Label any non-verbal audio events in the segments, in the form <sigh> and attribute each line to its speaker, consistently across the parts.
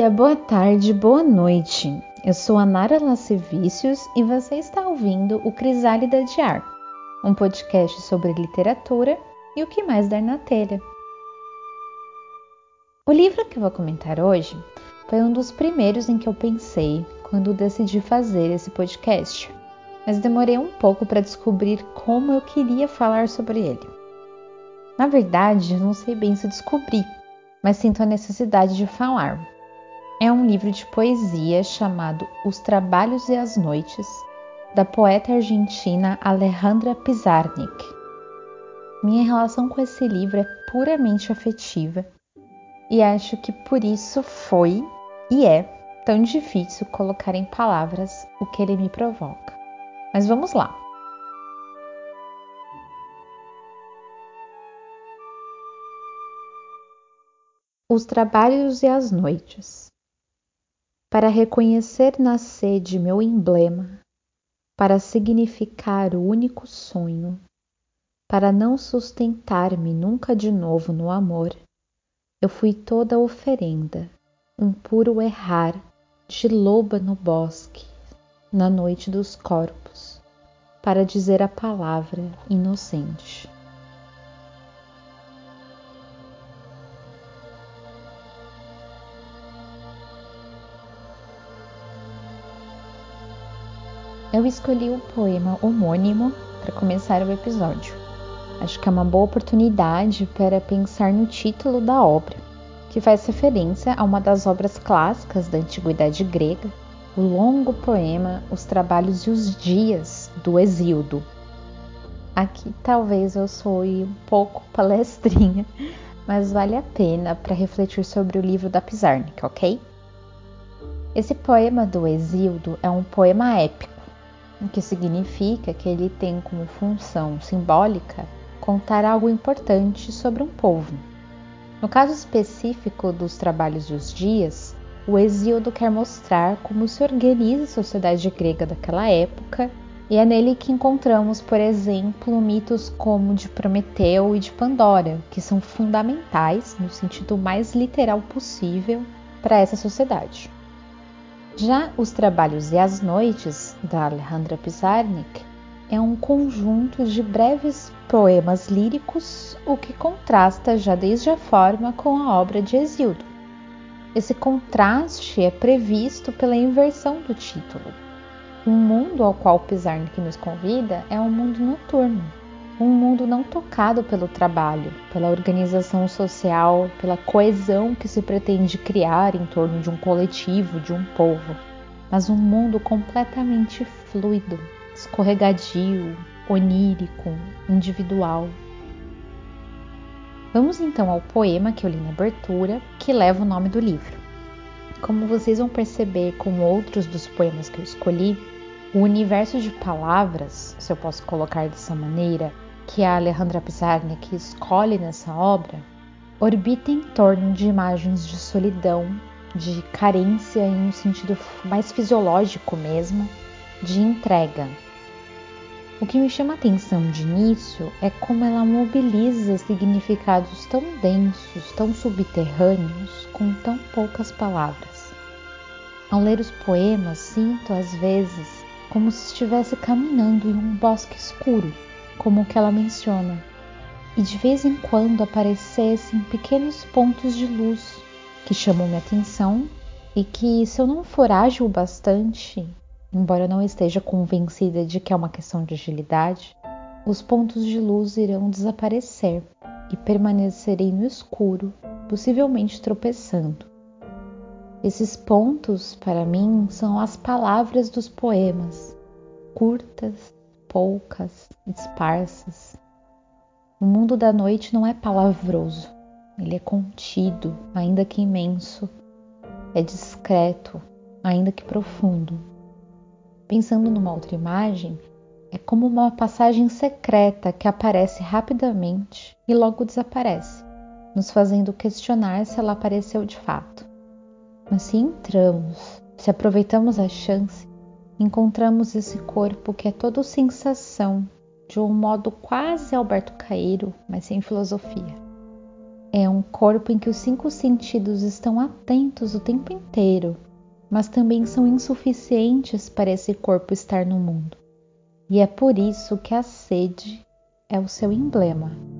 Speaker 1: dia, boa tarde, boa noite. Eu sou a Nara Lascivicius e você está ouvindo o Crisálida de Ar, um podcast sobre literatura e o que mais dar na telha. O livro que eu vou comentar hoje foi um dos primeiros em que eu pensei quando decidi fazer esse podcast, mas demorei um pouco para descobrir como eu queria falar sobre ele. Na verdade, não sei bem se descobri, mas sinto a necessidade de falar. É um livro de poesia chamado Os Trabalhos e as Noites, da poeta argentina Alejandra Pizarnik. Minha relação com esse livro é puramente afetiva e acho que por isso foi e é tão difícil colocar em palavras o que ele me provoca. Mas vamos lá. Os trabalhos e as noites. Para reconhecer na sede meu emblema, para significar o único sonho, para não sustentar-me nunca de novo no amor, eu fui toda oferenda, um puro errar de loba no bosque, na noite dos corpos, para dizer a palavra inocente. Eu escolhi o poema homônimo para começar o episódio. Acho que é uma boa oportunidade para pensar no título da obra, que faz referência a uma das obras clássicas da antiguidade grega, o longo poema Os Trabalhos e os Dias do Exíodo. Aqui talvez eu soe um pouco palestrinha, <laughs> mas vale a pena para refletir sobre o livro da Pizarnik, ok? Esse poema do Exíodo é um poema épico o que significa que ele tem como função simbólica contar algo importante sobre um povo. No caso específico dos trabalhos dos dias, o Exíodo quer mostrar como se organiza a sociedade grega daquela época, e é nele que encontramos, por exemplo, mitos como de Prometeu e de Pandora, que são fundamentais, no sentido mais literal possível, para essa sociedade. Já Os Trabalhos e as Noites, da Alejandra Pizarnik, é um conjunto de breves poemas líricos, o que contrasta já desde a forma com a obra de Exildo. Esse contraste é previsto pela inversão do título. O mundo ao qual Pizarnik nos convida é um mundo noturno, um mundo não tocado pelo trabalho, pela organização social, pela coesão que se pretende criar em torno de um coletivo, de um povo, mas um mundo completamente fluido, escorregadio, onírico, individual. Vamos então ao poema que eu li na abertura, que leva o nome do livro. Como vocês vão perceber com outros dos poemas que eu escolhi, o universo de palavras, se eu posso colocar dessa maneira, que a Alejandra Pizarnik escolhe nessa obra orbita em torno de imagens de solidão, de carência em um sentido mais fisiológico mesmo, de entrega. O que me chama atenção de início é como ela mobiliza significados tão densos, tão subterrâneos, com tão poucas palavras. Ao ler os poemas, sinto às vezes como se estivesse caminhando em um bosque escuro como o que ela menciona, e de vez em quando aparecessem pequenos pontos de luz que chamam minha atenção e que, se eu não for ágil bastante, embora eu não esteja convencida de que é uma questão de agilidade, os pontos de luz irão desaparecer e permanecerei no escuro, possivelmente tropeçando. Esses pontos, para mim, são as palavras dos poemas, curtas, poucas, esparsas. O mundo da noite não é palavroso, ele é contido, ainda que imenso, é discreto, ainda que profundo. Pensando numa outra imagem, é como uma passagem secreta que aparece rapidamente e logo desaparece, nos fazendo questionar se ela apareceu de fato. Mas se entramos, se aproveitamos a chance, encontramos esse corpo que é todo sensação, de um modo quase Alberto Caeiro, mas sem filosofia. é um corpo em que os cinco sentidos estão atentos o tempo inteiro, mas também são insuficientes para esse corpo estar no mundo. E é por isso que a sede é o seu emblema.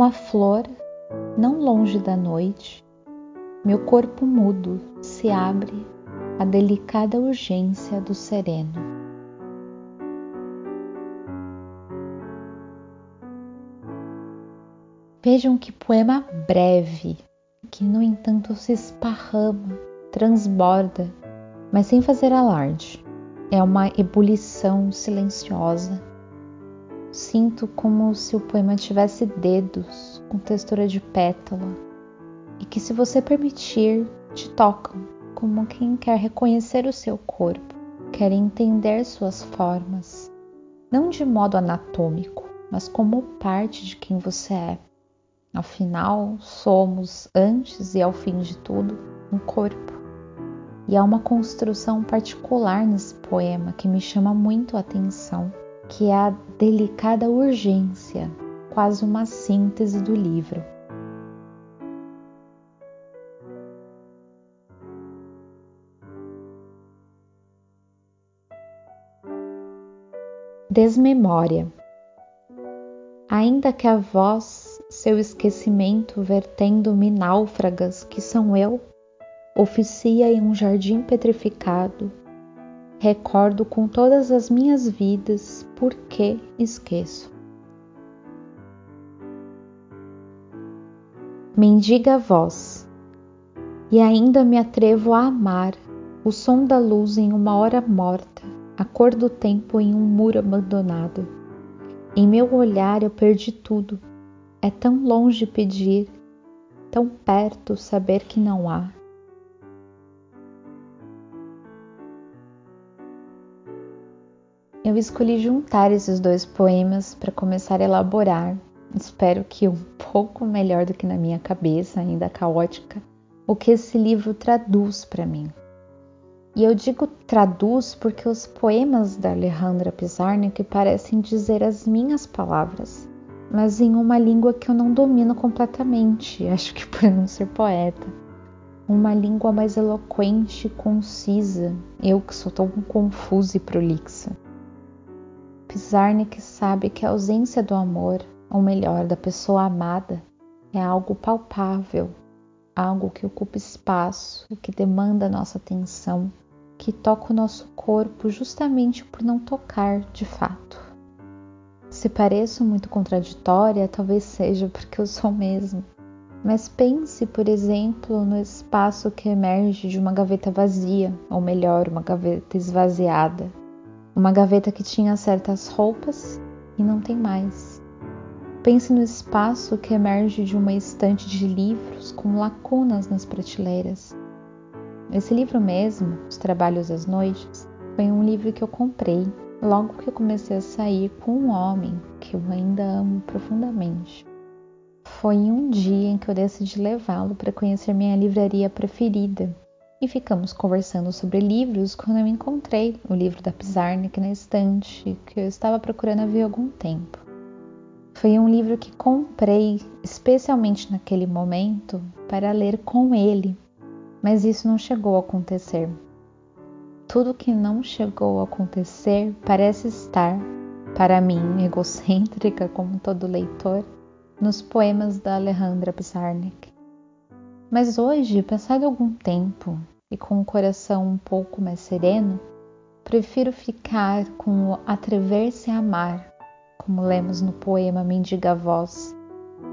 Speaker 1: Uma flor, não longe da noite, meu corpo mudo se abre à delicada urgência do sereno. Vejam que poema breve, que no entanto se esparrama, transborda, mas sem fazer alarde. É uma ebulição silenciosa Sinto como se o poema tivesse dedos com textura de pétala e que, se você permitir, te tocam como quem quer reconhecer o seu corpo, quer entender suas formas, não de modo anatômico, mas como parte de quem você é. Afinal, somos, antes e ao fim de tudo, um corpo. E há uma construção particular nesse poema que me chama muito a atenção que é a delicada urgência, quase uma síntese do livro. Desmemória. Ainda que a voz, seu esquecimento vertendo-me náufragas que são eu, oficia em um jardim petrificado, Recordo com todas as minhas vidas porque esqueço. Mendiga voz, e ainda me atrevo a amar o som da luz em uma hora morta, a cor do tempo em um muro abandonado. Em meu olhar eu perdi tudo. É tão longe pedir, tão perto saber que não há. Eu escolhi juntar esses dois poemas para começar a elaborar. Espero que um pouco melhor do que na minha cabeça, ainda caótica, o que esse livro traduz para mim. E eu digo traduz porque os poemas da Alejandra Pizarnik parecem dizer as minhas palavras, mas em uma língua que eu não domino completamente, <laughs> acho que por não ser poeta. Uma língua mais eloquente e concisa, eu que sou tão confusa e prolixa. Pizarnik sabe que a ausência do amor, ou melhor, da pessoa amada, é algo palpável, algo que ocupa espaço, que demanda nossa atenção, que toca o nosso corpo justamente por não tocar de fato. Se pareço muito contraditória, talvez seja porque eu sou mesmo. Mas pense, por exemplo, no espaço que emerge de uma gaveta vazia, ou melhor, uma gaveta esvaziada, uma gaveta que tinha certas roupas e não tem mais. Pense no espaço que emerge de uma estante de livros com lacunas nas prateleiras. Esse livro mesmo, Os Trabalhos das Noites, foi um livro que eu comprei logo que eu comecei a sair com um homem que eu ainda amo profundamente. Foi um dia em que eu decidi levá-lo para conhecer minha livraria preferida, e ficamos conversando sobre livros quando eu encontrei o livro da Pizarnik na estante que eu estava procurando havia algum tempo. Foi um livro que comprei especialmente naquele momento para ler com ele, mas isso não chegou a acontecer. Tudo que não chegou a acontecer parece estar, para mim, egocêntrica como todo leitor, nos poemas da Alejandra Pizarnik. Mas hoje, passado algum tempo e com o coração um pouco mais sereno, prefiro ficar com o atrever-se a amar, como lemos no poema Mendiga Voz.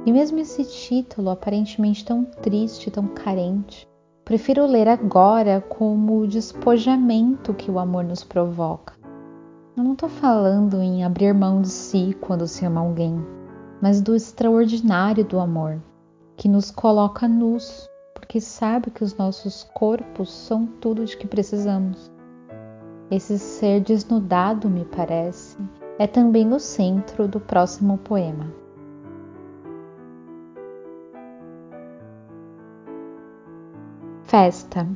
Speaker 1: E mesmo esse título aparentemente tão triste, tão carente, prefiro ler agora como o despojamento que o amor nos provoca. Eu não estou falando em abrir mão de si quando se ama alguém, mas do extraordinário do amor, que nos coloca nus, porque sabe que os nossos corpos são tudo de que precisamos. Esse ser desnudado, me parece, é também o centro do próximo poema. Festa.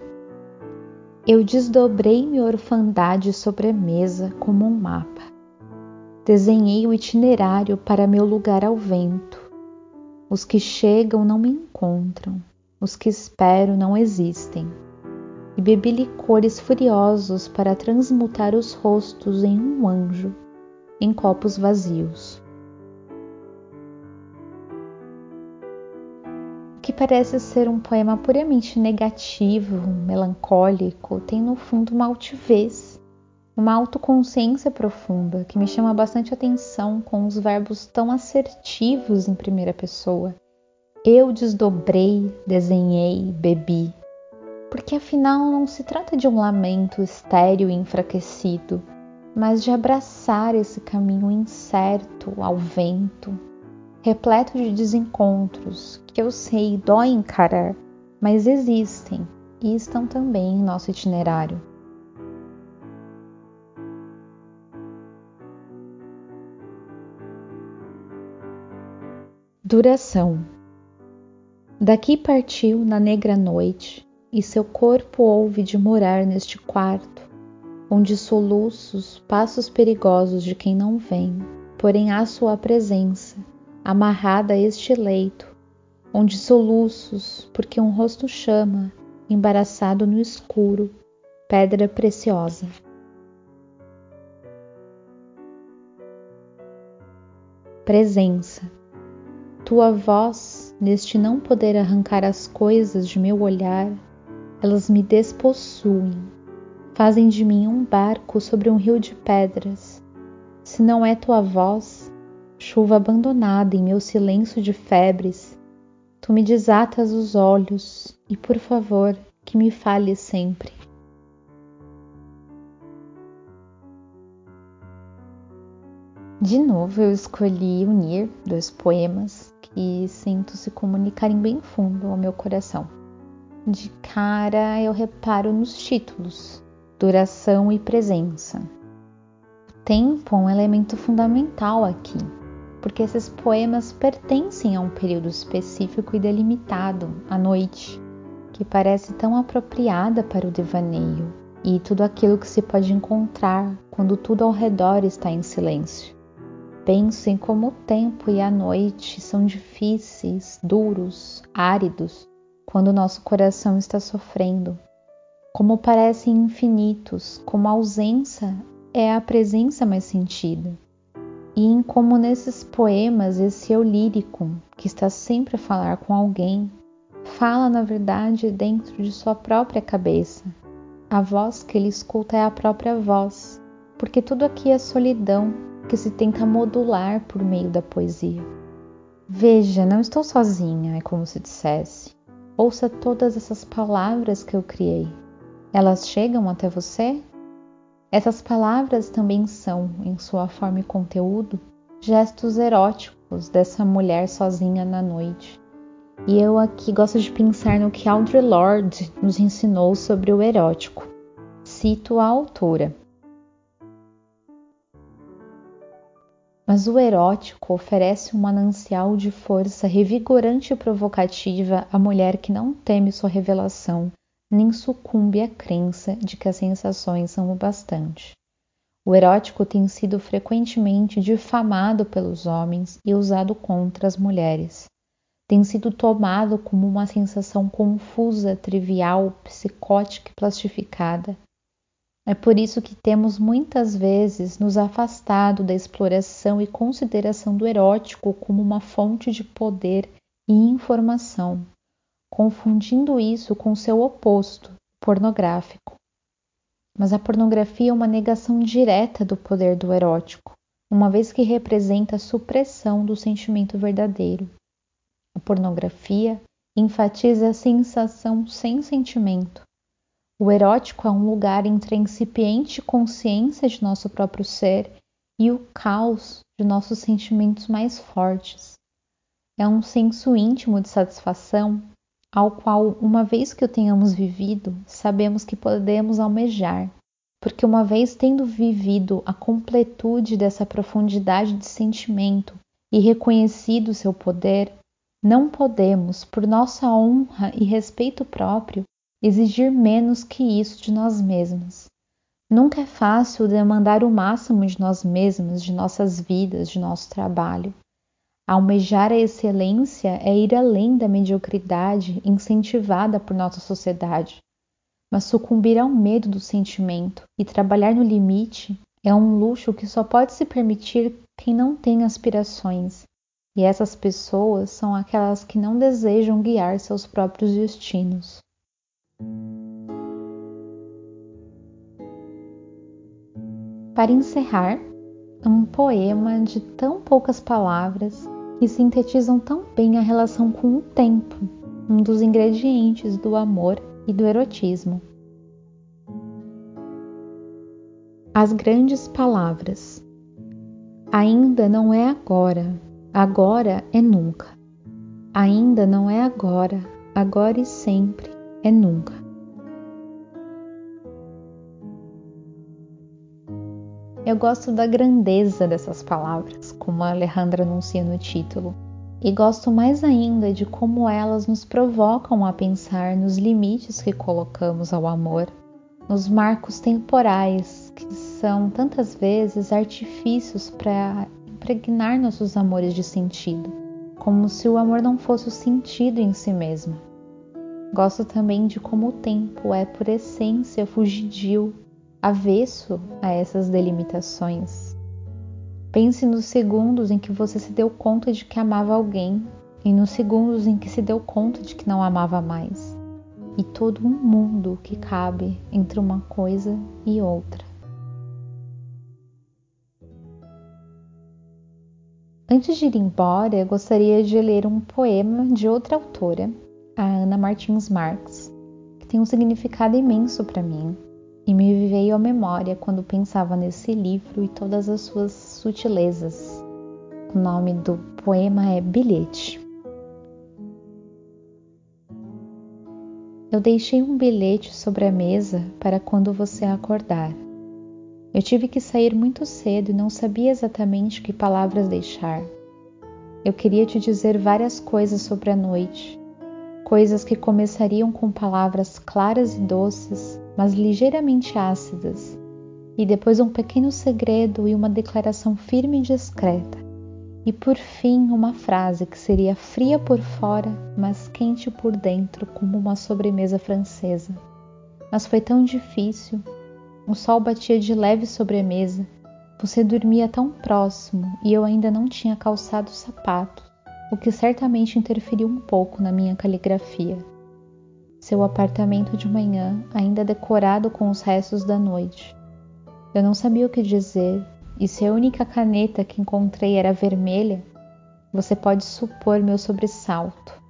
Speaker 1: Eu desdobrei minha orfandade sobre a mesa como um mapa. Desenhei o itinerário para meu lugar ao vento os que chegam não me encontram, os que espero não existem. E bebi licores furiosos para transmutar os rostos em um anjo, em copos vazios. que parece ser um poema puramente negativo, melancólico, tem no fundo uma altivez, uma autoconsciência profunda que me chama bastante atenção com os verbos tão assertivos em primeira pessoa. Eu desdobrei, desenhei, bebi. Porque afinal não se trata de um lamento estéril e enfraquecido, mas de abraçar esse caminho incerto ao vento, repleto de desencontros que eu sei dói encarar, mas existem e estão também em nosso itinerário. Duração Daqui partiu na negra noite, e seu corpo houve de morar neste quarto, onde soluços, passos perigosos de quem não vem, porém há sua presença, amarrada a este leito, onde soluços, porque um rosto chama, embaraçado no escuro, pedra preciosa. Presença. Tua voz, neste não poder arrancar as coisas de meu olhar, elas me despossuem, fazem de mim um barco sobre um rio de pedras. Se não é tua voz, chuva abandonada em meu silêncio de febres, tu me desatas os olhos e, por favor, que me fale sempre. De novo, eu escolhi unir dois poemas que sinto se comunicarem bem fundo ao meu coração. De cara, eu reparo nos títulos, duração e presença. O tempo é um elemento fundamental aqui porque esses poemas pertencem a um período específico e delimitado, a noite, que parece tão apropriada para o devaneio e tudo aquilo que se pode encontrar quando tudo ao redor está em silêncio. Penso em como o tempo e a noite são difíceis, duros, áridos, quando nosso coração está sofrendo. Como parecem infinitos, como a ausência é a presença mais sentida e em como nesses poemas esse eu lírico, que está sempre a falar com alguém, fala na verdade dentro de sua própria cabeça. A voz que ele escuta é a própria voz, porque tudo aqui é solidão que se tenta modular por meio da poesia. Veja, não estou sozinha, é como se dissesse. Ouça todas essas palavras que eu criei. Elas chegam até você? Essas palavras também são, em sua forma e conteúdo, gestos eróticos dessa mulher sozinha na noite. E eu aqui gosto de pensar no que Audre Lorde nos ensinou sobre o erótico. Cito a autora. Mas o erótico oferece um manancial de força revigorante e provocativa à mulher que não teme sua revelação nem sucumbe à crença de que as sensações são o bastante. O erótico tem sido frequentemente difamado pelos homens e usado contra as mulheres. Tem sido tomado como uma sensação confusa, trivial, psicótica e plastificada. É por isso que temos muitas vezes nos afastado da exploração e consideração do erótico como uma fonte de poder e informação confundindo isso com seu oposto, pornográfico. Mas a pornografia é uma negação direta do poder do erótico, uma vez que representa a supressão do sentimento verdadeiro. A pornografia enfatiza a sensação sem sentimento. O erótico é um lugar entre a incipiente consciência de nosso próprio ser e o caos de nossos sentimentos mais fortes. É um senso íntimo de satisfação ao qual, uma vez que o tenhamos vivido, sabemos que podemos almejar, porque uma vez tendo vivido a completude dessa profundidade de sentimento e reconhecido seu poder, não podemos, por nossa honra e respeito próprio, exigir menos que isso de nós mesmas. Nunca é fácil demandar o máximo de nós mesmas, de nossas vidas, de nosso trabalho. Almejar a excelência é ir além da mediocridade incentivada por nossa sociedade. Mas sucumbir ao medo do sentimento e trabalhar no limite é um luxo que só pode se permitir quem não tem aspirações. E essas pessoas são aquelas que não desejam guiar seus próprios destinos. Para encerrar, um poema de tão poucas palavras que sintetizam tão bem a relação com o tempo, um dos ingredientes do amor e do erotismo. As grandes palavras. Ainda não é agora, agora é nunca. Ainda não é agora, agora e sempre é nunca. Eu gosto da grandeza dessas palavras, como a Alejandra anuncia no título, e gosto mais ainda de como elas nos provocam a pensar nos limites que colocamos ao amor, nos marcos temporais que são tantas vezes artifícios para impregnar nossos amores de sentido, como se o amor não fosse o sentido em si mesmo. Gosto também de como o tempo é, por essência, fugidio avesso a essas delimitações. Pense nos segundos em que você se deu conta de que amava alguém e nos segundos em que se deu conta de que não amava mais, e todo um mundo que cabe entre uma coisa e outra. Antes de ir embora, eu gostaria de ler um poema de outra autora, a Ana Martins Marques, que tem um significado imenso para mim e me veio à memória quando pensava nesse livro e todas as suas sutilezas. O nome do poema é Bilhete. Eu deixei um bilhete sobre a mesa para quando você acordar. Eu tive que sair muito cedo e não sabia exatamente que palavras deixar. Eu queria te dizer várias coisas sobre a noite, coisas que começariam com palavras claras e doces, mas ligeiramente ácidas, e depois um pequeno segredo e uma declaração firme e discreta, e por fim uma frase que seria fria por fora, mas quente por dentro, como uma sobremesa francesa. Mas foi tão difícil. O sol batia de leve sobre a mesa. Você dormia tão próximo e eu ainda não tinha calçado os sapatos o que certamente interferiu um pouco na minha caligrafia. Seu apartamento de manhã, ainda decorado com os restos da noite. Eu não sabia o que dizer, e se a única caneta que encontrei era vermelha, você pode supor meu sobressalto.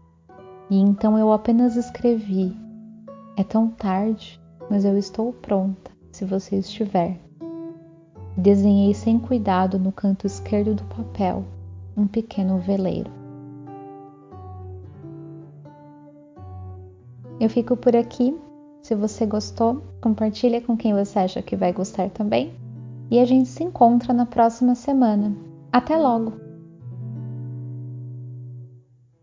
Speaker 1: E então eu apenas escrevi: É tão tarde, mas eu estou pronta, se você estiver. Desenhei sem cuidado no canto esquerdo do papel um pequeno veleiro. Eu fico por aqui. Se você gostou, compartilha com quem você acha que vai gostar também. E a gente se encontra na próxima semana. Até logo!